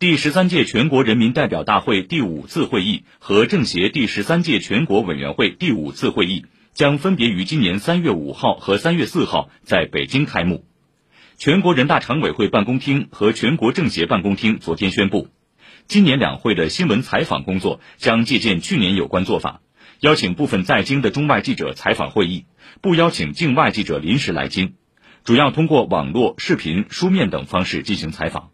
第十三届全国人民代表大会第五次会议和政协第十三届全国委员会第五次会议将分别于今年三月五号和三月四号在北京开幕。全国人大常委会办公厅和全国政协办公厅昨天宣布今年两会的新闻采访工作将借鉴去年有关做法邀请部分在京的中外记者采访会议不邀请境外记者临时来京。主要通过网络视频书面等方式进行采访。